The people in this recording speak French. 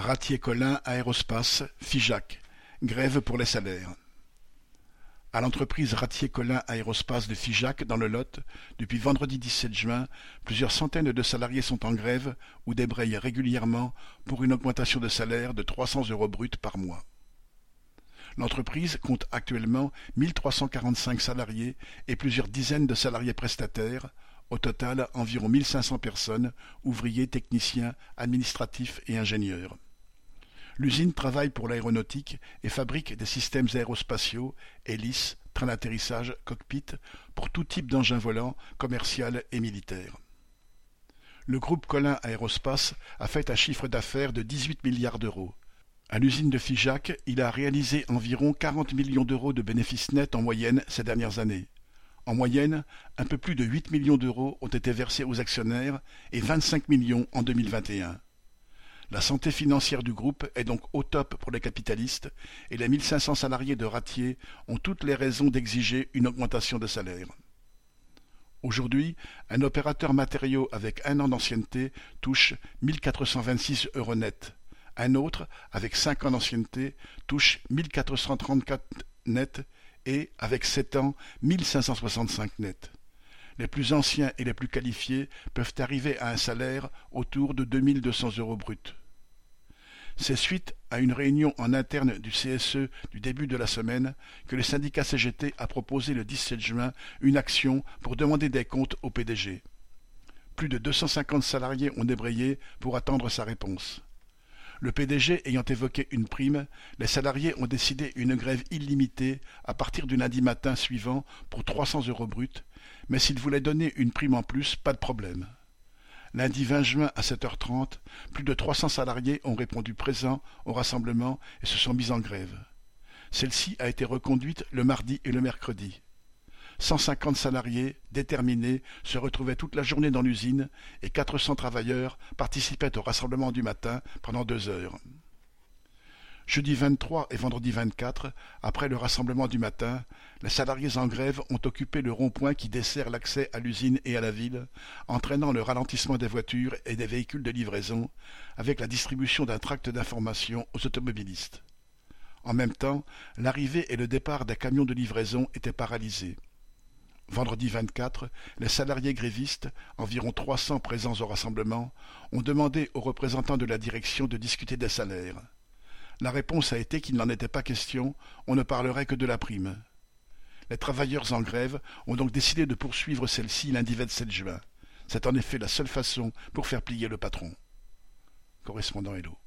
Ratier-Collin Aérospace, FIJAC, grève pour les salaires. À l'entreprise Ratier-Collin Aérospace de Figeac, dans le Lot, depuis vendredi 17 juin, plusieurs centaines de salariés sont en grève ou débrayent régulièrement pour une augmentation de salaire de 300 euros bruts par mois. L'entreprise compte actuellement 1345 salariés et plusieurs dizaines de salariés prestataires, au total environ 1500 personnes, ouvriers, techniciens, administratifs et ingénieurs. L'usine travaille pour l'aéronautique et fabrique des systèmes aérospatiaux, hélices, trains d'atterrissage, cockpit, pour tout type d'engins volants, commercial et militaire. Le groupe Collin Aérospace a fait un chiffre d'affaires de 18 milliards d'euros. À l'usine de Figeac, il a réalisé environ 40 millions d'euros de bénéfices nets en moyenne ces dernières années. En moyenne, un peu plus de 8 millions d'euros ont été versés aux actionnaires et 25 millions en 2021. La santé financière du groupe est donc au top pour les capitalistes et les 1500 salariés de Ratier ont toutes les raisons d'exiger une augmentation de salaire. Aujourd'hui, un opérateur matériaux avec un an d'ancienneté touche 1426 euros net. Un autre, avec cinq ans d'ancienneté, touche 1434 net et, avec sept ans, 1565 net. Les plus anciens et les plus qualifiés peuvent arriver à un salaire autour de 2200 euros bruts. C'est suite à une réunion en interne du CSE du début de la semaine que le syndicat CGT a proposé le 17 juin une action pour demander des comptes au PDG. Plus de 250 salariés ont débrayé pour attendre sa réponse. Le PDG ayant évoqué une prime, les salariés ont décidé une grève illimitée à partir du lundi matin suivant pour 300 euros bruts, mais s'ils voulaient donner une prime en plus, pas de problème. Lundi 20 juin à 7h30, plus de 300 salariés ont répondu présents au rassemblement et se sont mis en grève. Celle-ci a été reconduite le mardi et le mercredi. 150 salariés, déterminés, se retrouvaient toute la journée dans l'usine et 400 travailleurs participaient au rassemblement du matin pendant deux heures. Jeudi 23 et vendredi 24, après le rassemblement du matin, les salariés en grève ont occupé le rond-point qui dessert l'accès à l'usine et à la ville, entraînant le ralentissement des voitures et des véhicules de livraison, avec la distribution d'un tract d'information aux automobilistes. En même temps, l'arrivée et le départ des camions de livraison étaient paralysés. Vendredi 24, les salariés grévistes, environ 300 présents au rassemblement, ont demandé aux représentants de la direction de discuter des salaires. La réponse a été qu'il n'en était pas question, on ne parlerait que de la prime. Les travailleurs en grève ont donc décidé de poursuivre celle-ci lundi 27 juin. C'est en effet la seule façon pour faire plier le patron. Correspondant Hello.